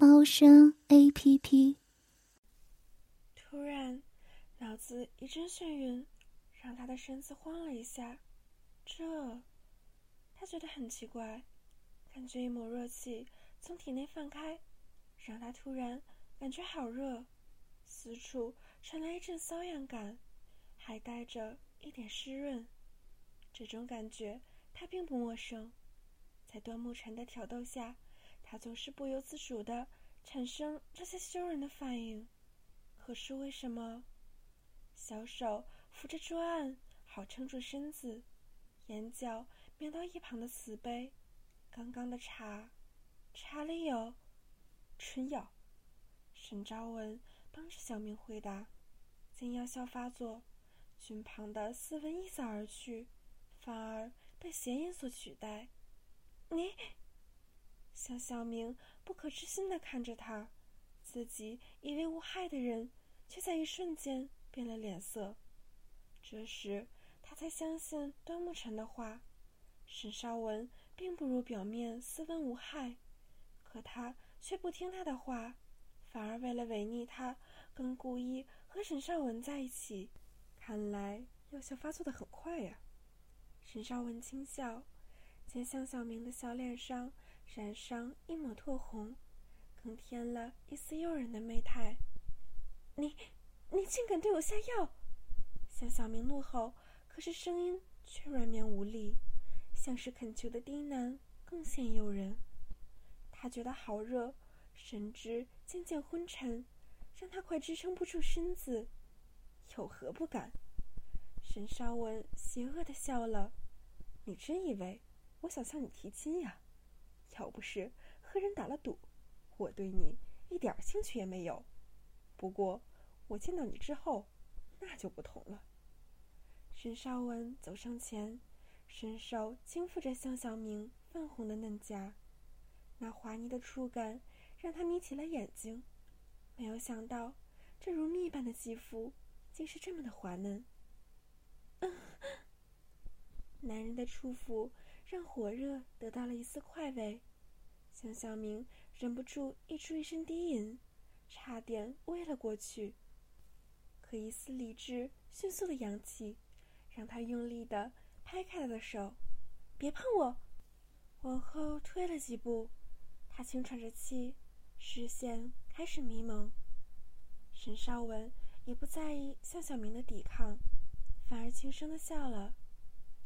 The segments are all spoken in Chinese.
猫声 A P P。突然，脑子一阵眩晕，让他的身子晃了一下。这，他觉得很奇怪，感觉一抹热气从体内放开，让他突然感觉好热，四处传来一阵瘙痒感，还带着一点湿润。这种感觉他并不陌生。在端木晨的挑逗下，他总是不由自主地产生这些羞人的反应。可是为什么？小手扶着桌案，好撑住身子，眼角瞄到一旁的瓷杯，刚刚的茶，茶里有春药。沈昭文帮着小明回答，见药效发作，裙旁的斯文一扫而去，反而被邪眼所取代。你，向小明不可置信的看着他，自己以为无害的人，却在一瞬间变了脸色。这时他才相信端木晨的话，沈少文并不如表面斯文无害，可他却不听他的话，反而为了违逆他，更故意和沈少文在一起。看来药效发作的很快呀。沈少文轻笑。见向小明的小脸上染上一抹褪红，更添了一丝诱人的媚态。你，你竟敢对我下药！向小明怒吼，可是声音却软绵无力，像是恳求的低喃，更显诱人。他觉得好热，神志渐渐昏沉，让他快支撑不住身子。有何不敢？沈少文邪恶的笑了。你真以为？我想向你提亲呀，要不是和人打了赌，我对你一点兴趣也没有。不过我见到你之后，那就不同了。沈少文走上前，伸手轻抚着向小明泛红的嫩颊，那滑腻的触感让他眯起了眼睛。没有想到，这如蜜般的肌肤竟是这么的滑嫩。男人的触抚。让火热得到了一丝快慰，向小明忍不住溢出一声低吟，差点偎了过去。可一丝理智迅速的扬起，让他用力的拍开了的手，别碰我！往后退了几步，他轻喘着气，视线开始迷蒙。沈少文也不在意向小明的抵抗，反而轻声的笑了：“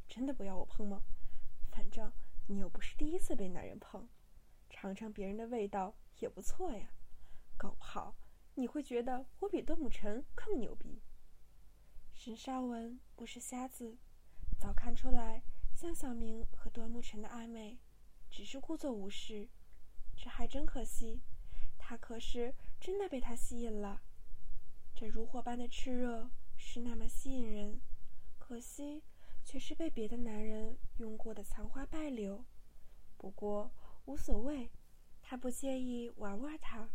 真的不要我碰吗？”你又不是第一次被男人碰，尝尝别人的味道也不错呀。搞不好你会觉得我比段母晨更牛逼。沈少文不是瞎子，早看出来向小明和段木晨的暧昧，只是故作无视。这还真可惜，他可是真的被他吸引了。这如火般的炽热是那么吸引人，可惜。却是被别的男人用过的残花败柳，不过无所谓，他不介意玩玩他。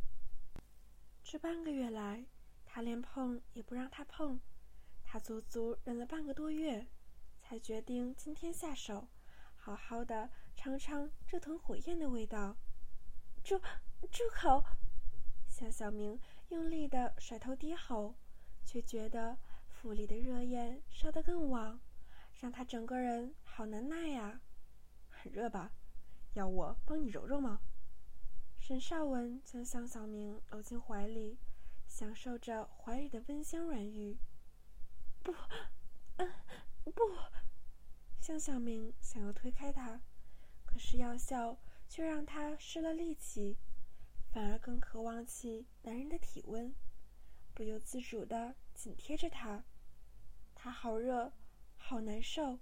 这半个月来，他连碰也不让他碰，他足足忍了半个多月，才决定今天下手，好好的尝尝这团火焰的味道。住住口！向小明用力的甩头低吼，却觉得腹里的热焰烧得更旺。让他整个人好难耐呀，很热吧？要我帮你揉揉吗？沈少文将向小明搂进怀里，享受着怀里的温香软玉。不，嗯，不。向小明想要推开他，可是药效却让他失了力气，反而更渴望起男人的体温，不由自主的紧贴着他。他好热。好难受，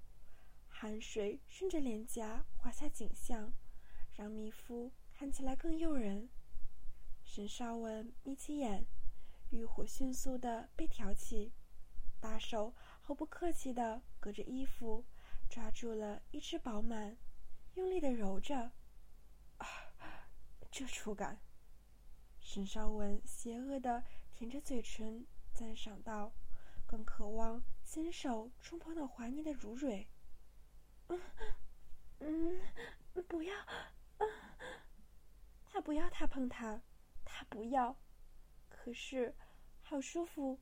汗水顺着脸颊滑下颈项，让蜜肤看起来更诱人。沈少文眯起眼，欲火迅速的被挑起，大手毫不客气的隔着衣服抓住了一只饱满，用力的揉着。啊，这触感！沈少文邪恶的舔着嘴唇，赞赏道，更渴望伸手触碰到滑腻的乳蕊。嗯，嗯，不要，啊！他不要他碰他，他不要。可是，好舒服，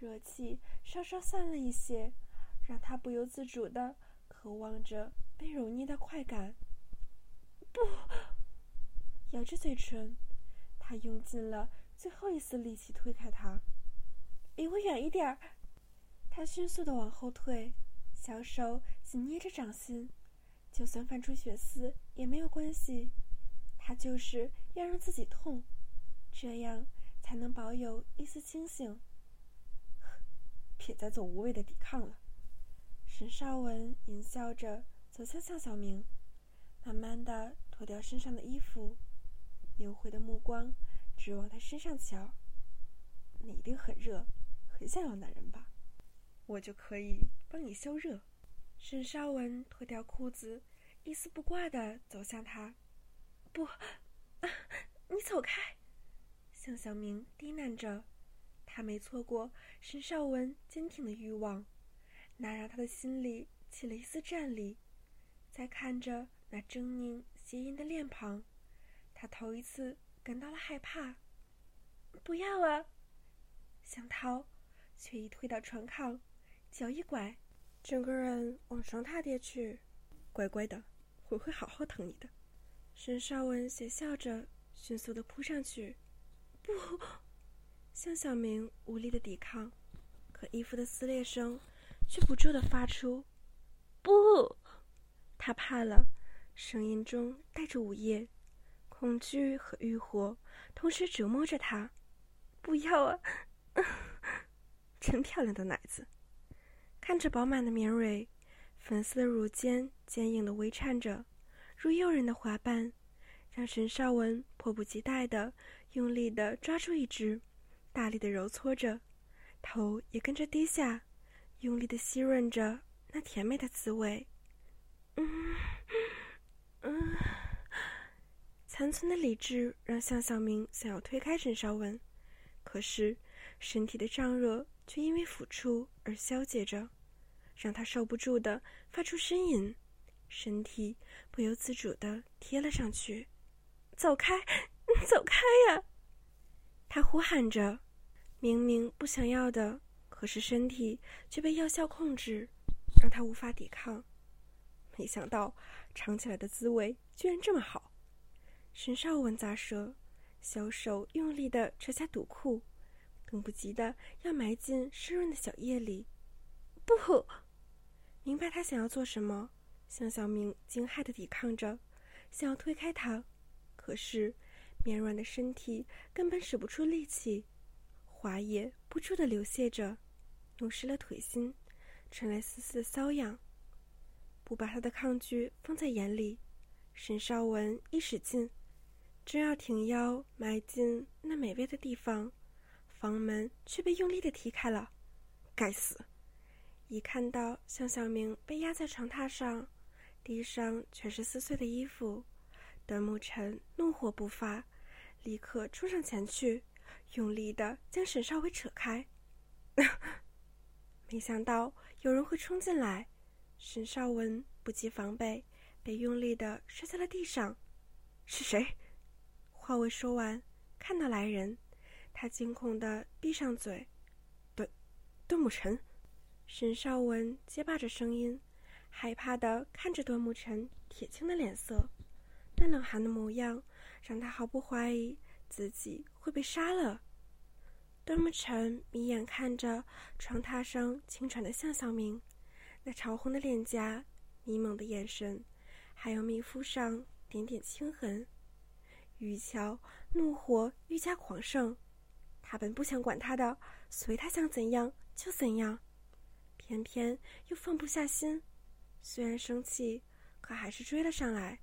热气稍稍散了一些，让他不由自主的渴望着被揉捏的快感。不，咬着嘴唇，他用尽了最后一丝力气推开他，离我远一点儿。他迅速的往后退。小手紧捏着掌心，就算泛出血丝也没有关系，他就是要让自己痛，这样才能保有一丝清醒。别再做无谓的抵抗了。沈少文淫笑着走向向小明，慢慢的脱掉身上的衣服，幽会的目光直往他身上瞧。你一定很热，很想要男人吧？我就可以帮你消热。沈少文脱掉裤子，一丝不挂的走向他。不，啊，你走开！向小明低喃着。他没错过沈少文坚挺的欲望，那让他的心里起了一丝战栗。再看着那狰狞邪淫的脸庞，他头一次感到了害怕。不要啊！想逃，却已推到床炕。脚一拐，整个人往床榻跌去。乖乖的，我会好好疼你的。沈少文邪笑着，迅速的扑上去。不，向小明无力的抵抗，可衣服的撕裂声却不住的发出。不，他怕了，声音中带着午夜、恐惧和欲火，同时折磨着他。不要啊！真漂亮的奶子。看着饱满的绵蕊，粉色的乳尖坚硬的微颤着，如诱人的花瓣，让沈少文迫不及待的用力的抓住一只，大力的揉搓着，头也跟着低下，用力的吸吮着那甜美的滋味。嗯嗯，残存的理智让向小明想要推开沈少文，可是身体的胀热却因为抚触而消解着。让他受不住的发出呻吟，身体不由自主的贴了上去。走开，走开呀！他呼喊着，明明不想要的，可是身体却被药效控制，让他无法抵抗。没想到尝起来的滋味居然这么好。沈少文咂舌，小手用力的扯下肚裤，等不及的要埋进湿润的小叶里。不！明白他想要做什么，向小明惊骇的抵抗着，想要推开他，可是绵软的身体根本使不出力气，滑液不住的流泻着，弄湿了腿心，传来丝丝的瘙痒。不把他的抗拒放在眼里，沈少文一使劲，正要挺腰埋进那美味的地方，房门却被用力的踢开了。该死！一看到向小明被压在床榻上，地上全是撕碎的衣服，段沐晨怒火不发，立刻冲上前去，用力的将沈少伟扯开。没想到有人会冲进来，沈少文不及防备，被用力的摔在了地上。是谁？话未说完，看到来人，他惊恐的闭上嘴。段，段沐晨。沈少文结巴着声音，害怕的看着段沐晨铁青的脸色，那冷寒的模样让他毫不怀疑自己会被杀了。段沐晨眯眼看着床榻上轻喘的向小明，那潮红的脸颊、迷蒙的眼神，还有密肤上点点青痕，玉桥怒火愈加狂盛。他本不想管他的，随他想怎样就怎样。偏偏又放不下心，虽然生气，可还是追了上来。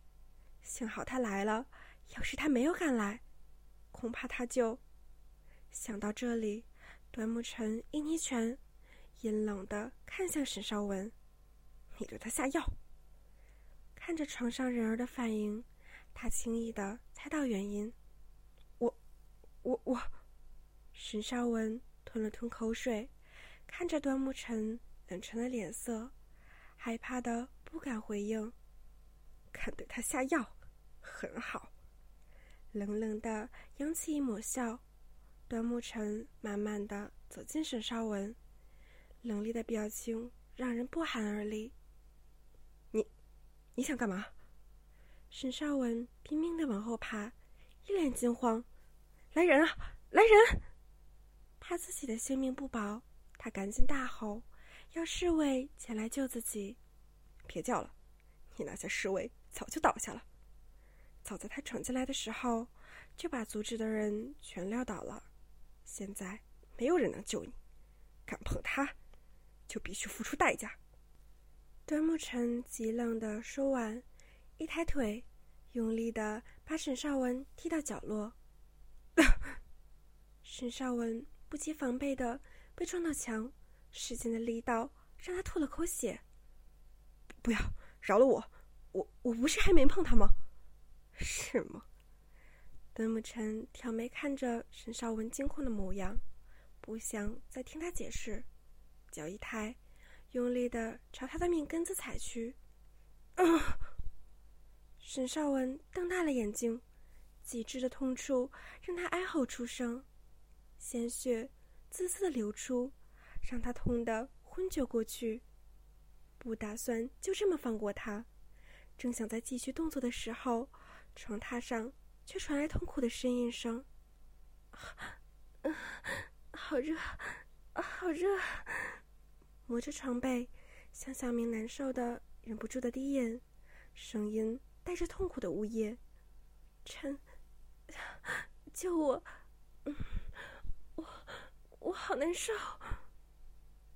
幸好他来了，要是他没有赶来，恐怕他就……想到这里，端木晨一捏拳，阴冷的看向沈少文：“你对他下药？”看着床上人儿的反应，他轻易的猜到原因。我，我，我……沈少文吞了吞口水，看着端木晨冷沉的脸色，害怕的不敢回应。看对他下药，很好。冷冷的扬起一抹笑。端木成慢慢的走近沈少文，冷厉的表情让人不寒而栗。你，你想干嘛？沈少文拼命的往后爬，一脸惊慌。来人啊！来人！怕自己的性命不保，他赶紧大吼，要侍卫前来救自己。别叫了，你那些侍卫早就倒下了。早在他闯进来的时候，就把阻止的人全撂倒了。现在没有人能救你，敢碰他，就必须付出代价。端木成极冷的说完，一抬腿，用力的把沈少文踢到角落。沈少文不及防备的被撞到墙，使劲的力道让他吐了口血。不要，饶了我！我我不是还没碰他吗？是吗？邓沐晨挑眉看着沈少文惊恐的模样，不想再听他解释，脚一抬，用力的朝他的命根子踩去。啊沈少文瞪大了眼睛，极致的痛楚让他哀吼出声，鲜血滋滋的流出，让他痛得昏厥过去。不打算就这么放过他，正想再继续动作的时候，床榻上。却传来痛苦的呻吟声。好热，好热！摸着床被，向小明难受的忍不住的低吟，声音带着痛苦的呜咽：“臣，救我！嗯我，我好难受。”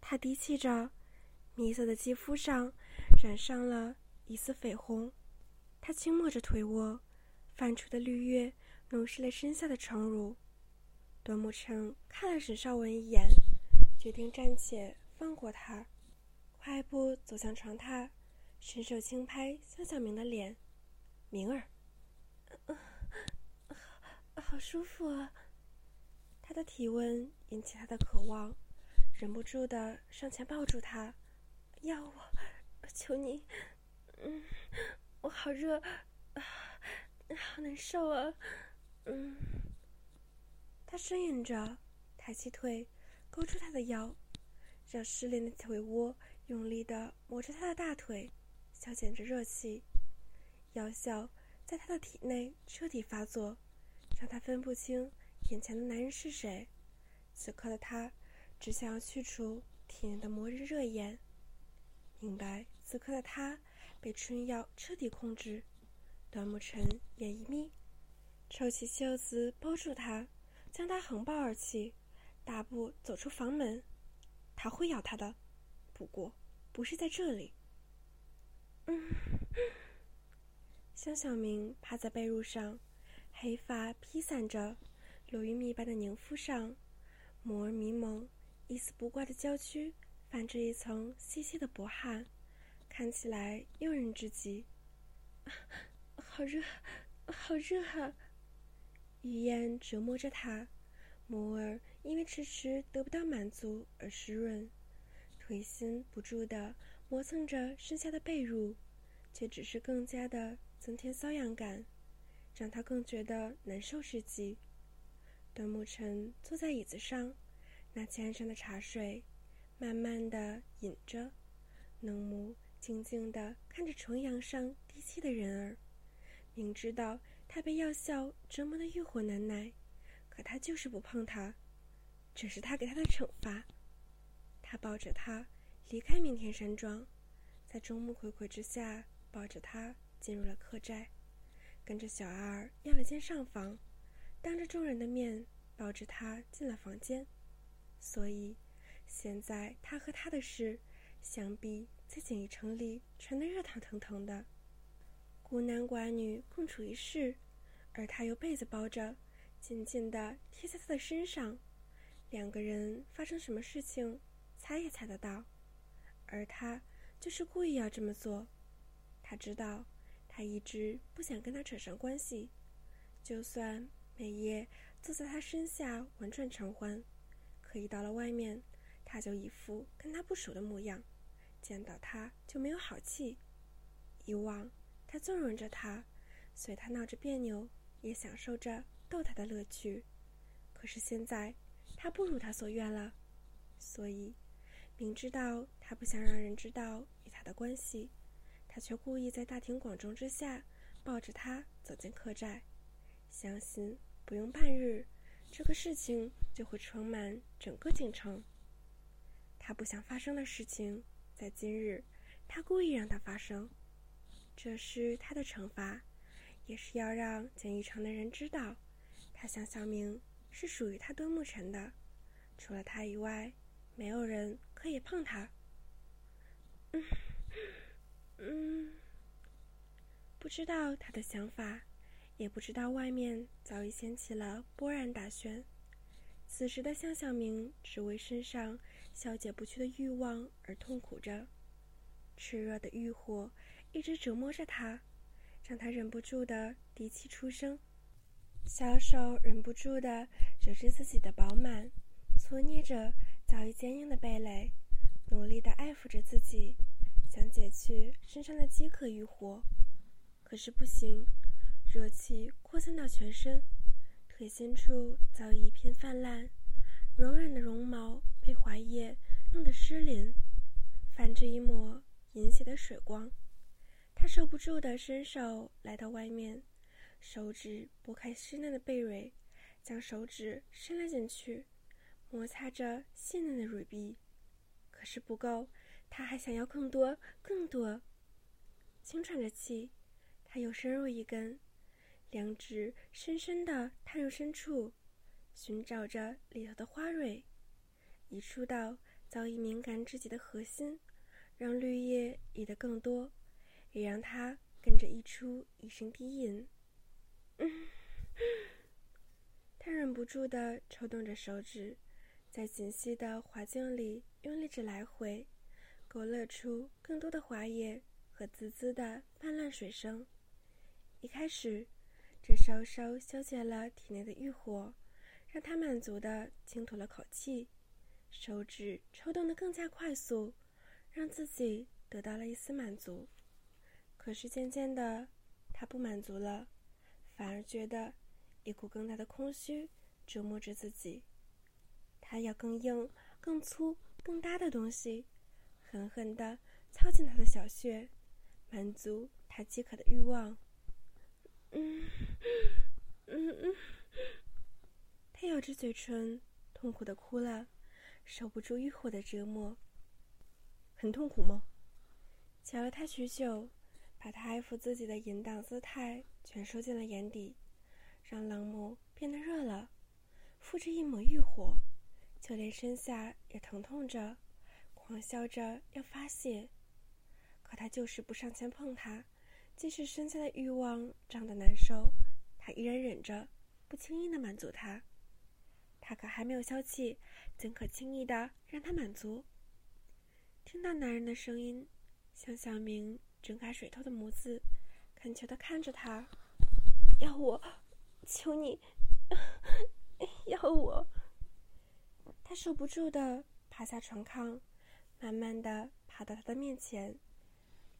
他低泣着，米色的肌肤上染上了一丝绯红。他轻摸着腿窝。泛出的绿叶弄湿了身下的床褥。端木成看了沈少文一眼，决定暂且放过他，快步走向床榻，伸手轻拍向小明的脸：“明儿，好舒服啊。”他的体温引起他的渴望，忍不住的上前抱住他：“要我，求你，嗯，我好热啊。”好难受啊，嗯。他呻吟着，抬起腿，勾住他的腰，让失恋的腿窝用力的磨着他的大腿，消减着热气。药效在他的体内彻底发作，让他分不清眼前的男人是谁。此刻的他，只想要去除体内的魔日热焰。明白，此刻的他被春药彻底控制。端木晨眼一眯，抽起袖子包住他，将他横抱而起，大步走出房门。他会咬他的，不过不是在这里。嗯，向小明趴在被褥上，黑发披散着，落于蜜般的凝肤上，眸儿迷蒙，一丝不挂的娇躯泛着一层细细的薄汗，看起来诱人至极。好热，好热啊！语言折磨着他，眸儿因为迟迟得不到满足而湿润，腿心不住的磨蹭着身下的被褥，却只是更加的增添瘙痒感，让他更觉得难受至极。端木晨坐在椅子上，拿起案上的茶水，慢慢的饮着，冷目静静的看着重阳上低泣的人儿。明知道他被药效折磨的欲火难耐，可他就是不碰他，这是他给他的惩罚。他抱着他离开明天山庄，在众目睽睽之下抱着他进入了客栈，跟着小二要了间上房，当着众人的面抱着他进了房间。所以，现在他和他的事，想必在锦衣城里传得热腾腾腾的。孤男寡女共处一室，而他又被子包着，紧紧地贴在他的身上。两个人发生什么事情，猜也猜得到。而他就是故意要这么做。他知道，他一直不想跟他扯上关系，就算每夜坐在他身下玩转偿还，可一到了外面，他就一副跟他不熟的模样，见到他就没有好气。以往他纵容着他，随他闹着别扭，也享受着逗他的乐趣。可是现在，他不如他所愿了，所以。明知道他不想让人知道与他的关系，他却故意在大庭广众之下抱着他走进客栈，相信不用半日，这个事情就会充满整个京城。他不想发生的事情，在今日，他故意让它发生，这是他的惩罚，也是要让简玉成的人知道，他向小明是属于他端木辰的，除了他以外。没有人可以碰他。嗯嗯，不知道他的想法，也不知道外面早已掀起了波澜大旋。此时的向小明只为身上消解不去的欲望而痛苦着，炽热的欲火一直折磨着他，让他忍不住的低气出声，小手忍不住的揉着自己的饱满，搓捏着。早已坚硬的蓓蕾，努力地爱抚着自己，想解去身上的饥渴欲火，可是不行，热气扩散到全身，腿心处早已一片泛滥，柔软的绒毛被滑液弄得湿淋，泛着一抹银血的水光。他受不住的伸手来到外面，手指拨开湿嫩的蓓蕊，将手指伸了进去。摩擦着细嫩的蕊壁，可是不够，他还想要更多，更多。轻喘着气，他又深入一根，两指深深地探入深处，寻找着里头的花蕊，一触到早已敏感至极的核心，让绿叶溢得更多，也让他跟着溢出一声低吟。嗯，他忍不住地抽动着手指。在紧细的滑茎里用力着来回，勾勒出更多的花叶和滋滋的泛滥水声。一开始，这稍稍消解了体内的欲火，让他满足的轻吐了口气，手指抽动的更加快速，让自己得到了一丝满足。可是渐渐的，他不满足了，反而觉得一股更大的空虚折磨着自己。他要更硬、更粗、更大的东西，狠狠地操进他的小穴，满足他饥渴的欲望。嗯，嗯嗯，他咬着嘴唇，痛苦的哭了，受不住欲火的折磨。很痛苦吗？瞧了他许久，把他爱抚自己的淫荡姿态全收进了眼底，让冷目变得热了，附着一抹欲火。就连身下也疼痛着，狂笑着要发泄，可他就是不上前碰他。即使身下的欲望胀得难受，他依然忍着，不轻易的满足他。他可还没有消气，怎可轻易的让他满足？听到男人的声音，向小明睁开水透的眸子，恳求的看着他：“要我，求你，要我。”他受不住的爬下床炕，慢慢的爬到他的面前，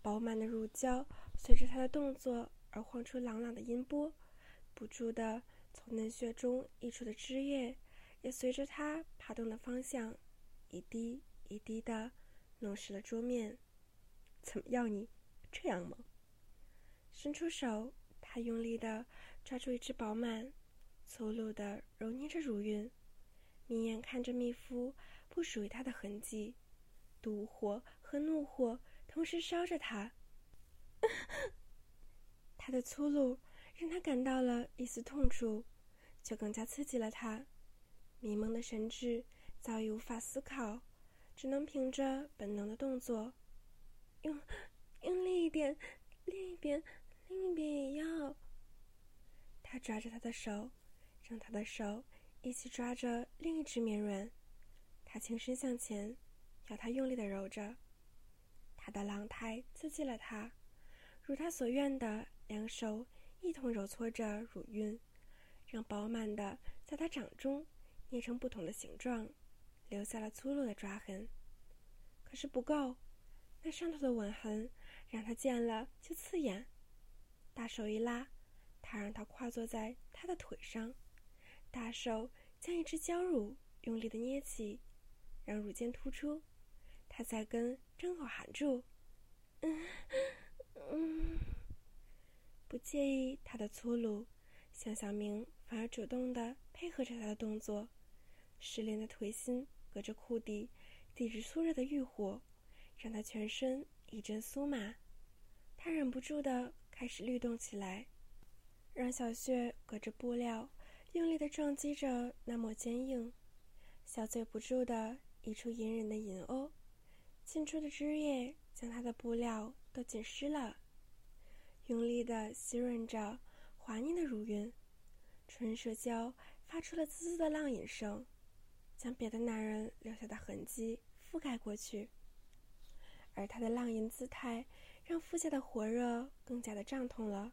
饱满的乳胶随着他的动作而晃出朗朗的音波，不住的从嫩穴中溢出的汁液，也随着他爬动的方向，一滴一滴的弄湿了桌面。怎么要你这样吗？伸出手，他用力的抓住一只饱满、粗鲁的揉捏着乳晕。眯眼看着蜜夫不属于他的痕迹，妒火和怒火同时烧着他。他的粗鲁让他感到了一丝痛楚，就更加刺激了他。迷蒙的神智早已无法思考，只能凭着本能的动作，用用力一点，另一边，另一边也要。他抓着他的手，让他的手一起抓着另一只绵软。他轻身向前，要他用力的揉着。的狼胎刺激了他，如他所愿的，两手一同揉搓着乳晕，让饱满的在他掌中捏成不同的形状，留下了粗鲁的抓痕。可是不够，那上头的吻痕让他见了就刺眼。大手一拉，他让他跨坐在他的腿上，大手将一只娇乳用力的捏起，让乳尖突出。他在跟张口含住，嗯嗯，不介意他的粗鲁。向小明反而主动的配合着他的动作，失恋的腿心隔着裤底，抵着粗热的欲火，让他全身一阵酥麻。他忍不住的。开始律动起来，让小穴隔着布料用力的撞击着那抹坚硬，小嘴不住的溢出隐忍的吟哦，进出的汁液将他的布料都浸湿了，用力的吸润着滑腻的乳晕，唇舌交发出了滋滋的浪饮声，将别的男人留下的痕迹覆盖过去，而他的浪吟姿态。让腹下的火热更加的胀痛了，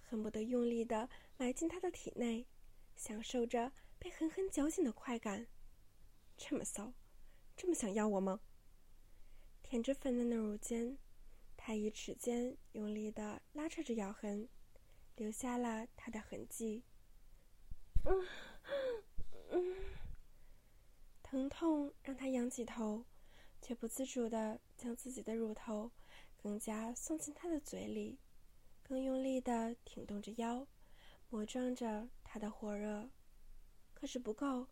恨不得用力的埋进他的体内，享受着被狠狠绞紧的快感。这么骚，这么想要我吗？舔着粉嫩的乳尖，他以齿尖用力的拉扯着咬痕，留下了他的痕迹。嗯，疼痛让他仰起头，却不自主的将自己的乳头。更加送进他的嘴里，更用力的挺动着腰，磨撞着他的火热。可是不够，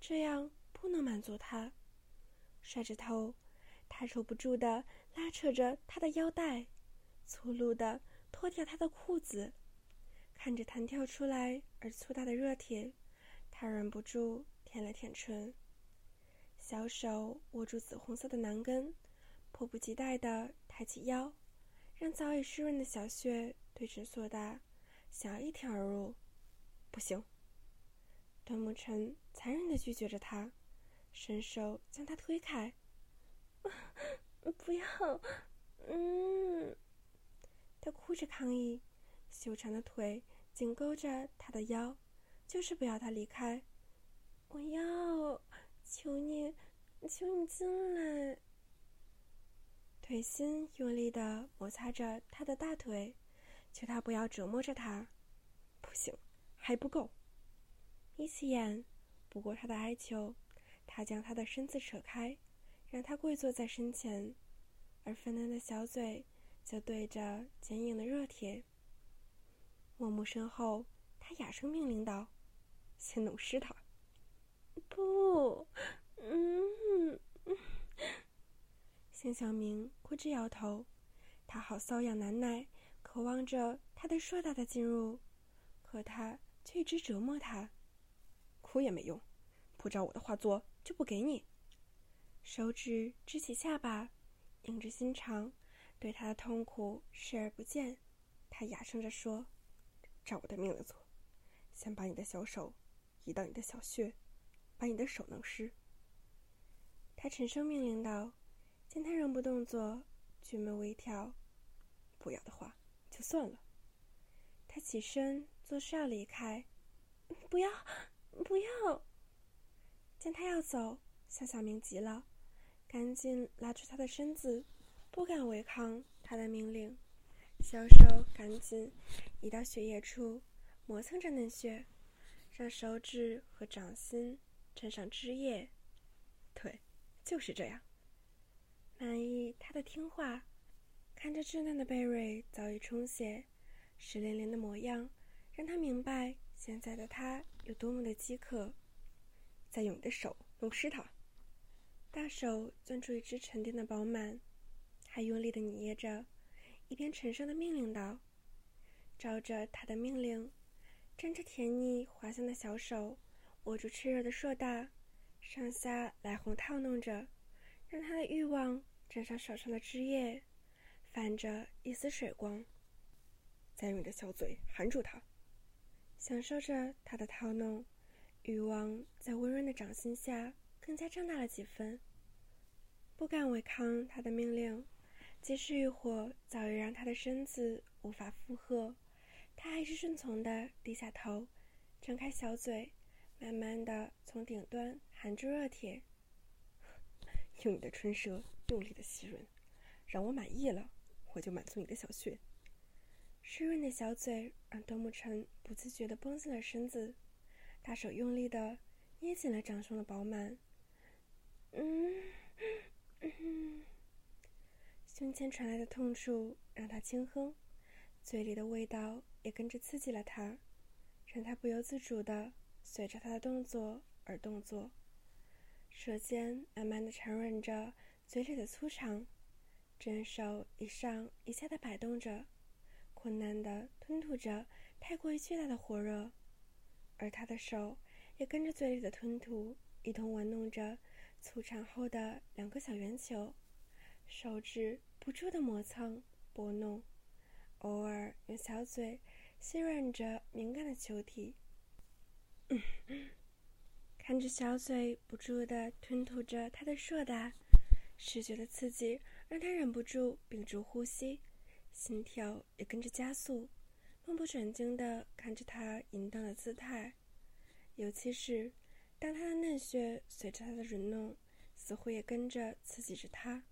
这样不能满足他。甩着头，他抽不住的拉扯着他的腰带，粗鲁的脱掉他的裤子。看着弹跳出来而粗大的热铁，他忍不住舔了舔唇，小手握住紫红色的囊根。迫不及待地抬起腰，让早已湿润的小穴对准硕大，想要一挺而入。不行，段木晨残忍地拒绝着他，伸手将他推开。不要，嗯，他哭着抗议，修长的腿紧勾着他的腰，就是不要他离开。我要，求你，求你进来。腿心用力的摩擦着他的大腿，求他不要折磨着他。不行，还不够。眯起眼，不顾他的哀求，他将他的身子扯开，让他跪坐在身前，而粉嫩的小嘴就对着坚硬的热铁。默默身后，他哑声命令道：“先弄湿他。”不，嗯。向小明哭着摇头，他好瘙痒难耐，渴望着他的硕大的进入，可他却一直折磨他。哭也没用，不照我的话做就不给你。手指支起下巴，硬着心肠，对他的痛苦视而不见。他哑声着说：“照我的命令做，先把你的小手移到你的小穴，把你的手弄湿。”他沉声命令道。见他仍不动作，俊眉微挑，不要的话就算了。他起身作势要离开，不要，不要。见他要走，向小明急了，赶紧拉住他的身子，不敢违抗他的命令。小手赶紧移到血液处，磨蹭着嫩血，让手指和掌心沾上汁液。对，就是这样。满意他的听话，看着稚嫩的贝瑞早已充血、湿淋淋的模样，让他明白现在的他有多么的饥渴。再用你的手弄湿它。大手攥住一只沉甸的饱满，还用力的捏着，一边沉声的命令道：“照着他的命令，沾着甜腻滑香的小手握住炽热的硕大，上下来回套弄着，让他的欲望。”沾上手上的汁液，泛着一丝水光。再用你的小嘴含住它。享受着他的套弄，欲望在温润的掌心下更加壮大了几分。不敢违抗他的命令，即使欲火早已让他的身子无法负荷，他还是顺从的低下头，张开小嘴，慢慢的从顶端含住热铁。用你的唇舌用力的吸吮，让我满意了，我就满足你的小穴。湿润的小嘴让端木晨不自觉的绷紧了身子，大手用力的捏紧了掌上的饱满。嗯，嗯，胸前传来的痛处让他轻哼，嘴里的味道也跟着刺激了他，让他不由自主的随着他的动作而动作。舌尖慢慢的缠软着嘴里的粗长，真手一上一下的摆动着，困难的吞吐着太过于巨大的火热，而他的手也跟着嘴里的吞吐一同玩弄着粗长后的两个小圆球，手指不住的磨蹭拨弄，偶尔用小嘴吸吮着敏感的球体。看着小嘴不住的吞吐着他的硕大，视觉的刺激让他忍不住屏住呼吸，心跳也跟着加速，目不转睛的看着他淫荡的姿态。尤其是当他的嫩穴随着他的吮弄，似乎也跟着刺激着他，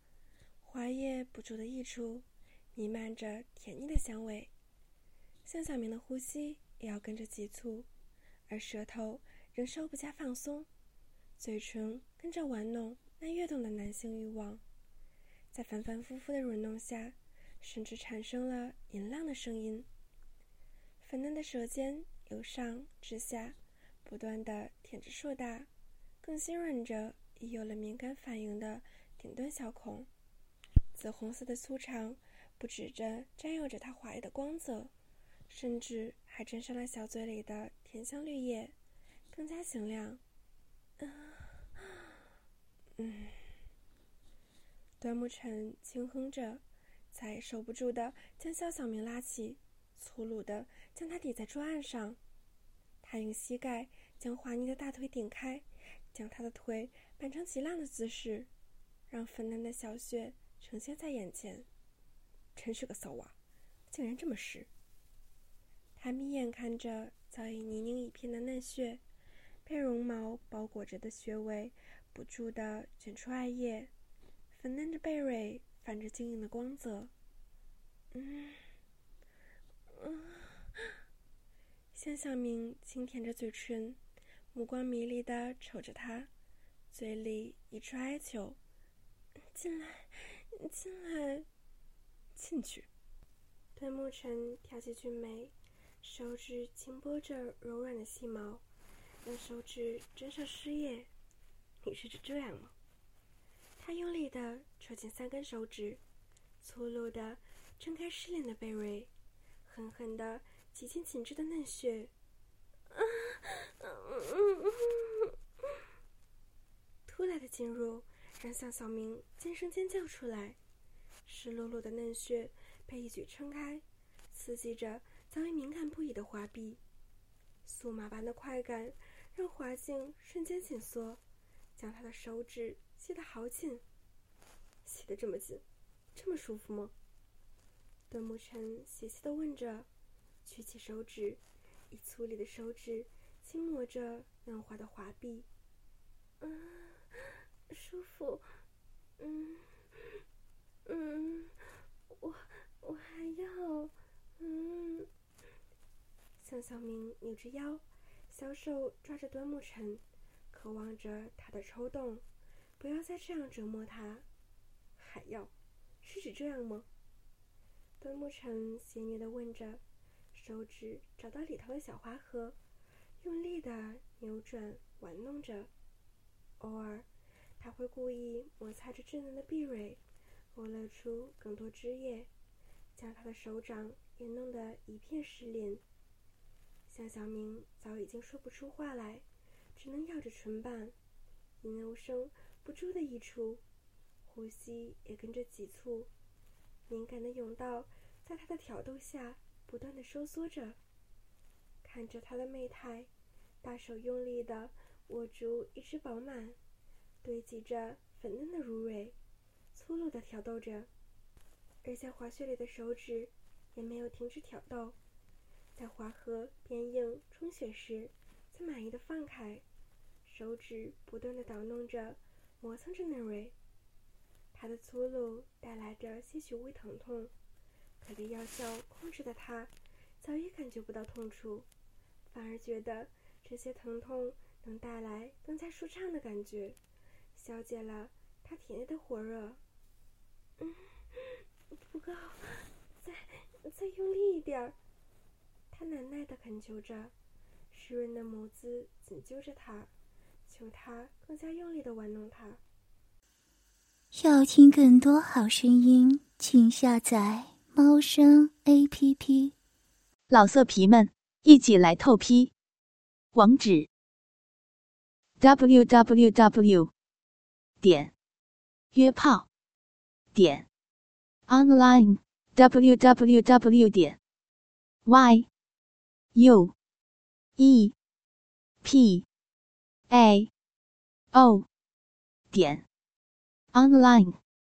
花液不住的溢出，弥漫着甜腻的香味。向小明的呼吸也要跟着急促，而舌头。仍稍不加放松，嘴唇跟着玩弄那跃动的男性欲望，在反反复复的吮弄下，甚至产生了淫浪的声音。粉嫩的舌尖由上至下不断的舔着硕大，更吸吮着已有了敏感反应的顶端小孔。紫红色的粗长不止着沾有着它华丽的光泽，甚至还沾上了小嘴里的甜香绿叶。更加醒亮，嗯，端木晨轻哼着，才守不住的将肖小明拉起，粗鲁的将他抵在桌案上。他用膝盖将滑腻的大腿顶开，将他的腿摆成极浪的姿势，让粉嫩的小穴呈现在眼前。真是个骚娃，竟然这么湿！他眯眼看着早已泥泞一片的嫩穴。被绒毛包裹着的穴位不住地卷出艾叶，粉嫩的贝蕊泛着晶莹的光泽。嗯，嗯，向小明轻舔着嘴唇，目光迷离地瞅着他，嘴里一处哀求：“进来，进来，进去。”段沐晨挑起俊眉，手指轻拨着柔软的细毛。用手指沾上湿液，你是指这样吗？他用力的抽紧三根手指，粗鲁的睁开湿淋的贝瑞，狠狠的挤进紧致的嫩穴。突来的进入让向小明尖声尖叫出来，湿漉漉的嫩穴被一举撑开，刺激着早已敏感不已的滑臂，酥麻般的快感。让滑茎瞬间紧缩，将他的手指吸得好紧。吸得这么紧，这么舒服吗？段沐晨细细的问着，举起手指，以粗粝的手指轻磨着嫩滑的滑壁。嗯，舒服。嗯，嗯，我我还要。嗯，向小明扭着腰。小手抓着端木晨，渴望着他的抽动，不要再这样折磨他。还要，是指这样吗？端木晨邪虐的问着，手指找到里头的小花盒，用力的扭转玩弄着。偶尔，他会故意摩擦着稚嫩的碧蕊，勾勒出更多汁液，将他的手掌也弄得一片湿淋。向小明早已经说不出话来，只能咬着唇瓣，淫怒声不住的溢出，呼吸也跟着急促，敏感的甬道在他的挑逗下不断的收缩着。看着他的媚态，大手用力的握住一只饱满、堆积着粉嫩的乳蕊，粗鲁的挑逗着，而在滑雪里的手指也没有停止挑逗，在滑河边硬冲雪时，才满意的放开，手指不断的捣弄着、磨蹭着嫩蕊。他的粗鲁带来着些许微疼痛，可被药效控制的他，早已感觉不到痛处。反而觉得这些疼痛能带来更加舒畅的感觉，消解了他体内的火热。嗯，不够，再再用力一点儿。他难耐的恳求着，湿润的眸子紧揪着他，求他更加用力的玩弄他。要听更多好声音，请下载猫声 A P P。老色皮们。一起来透批，网址：w w w 点约炮点 online w w w 点 y u e p a o 点 online。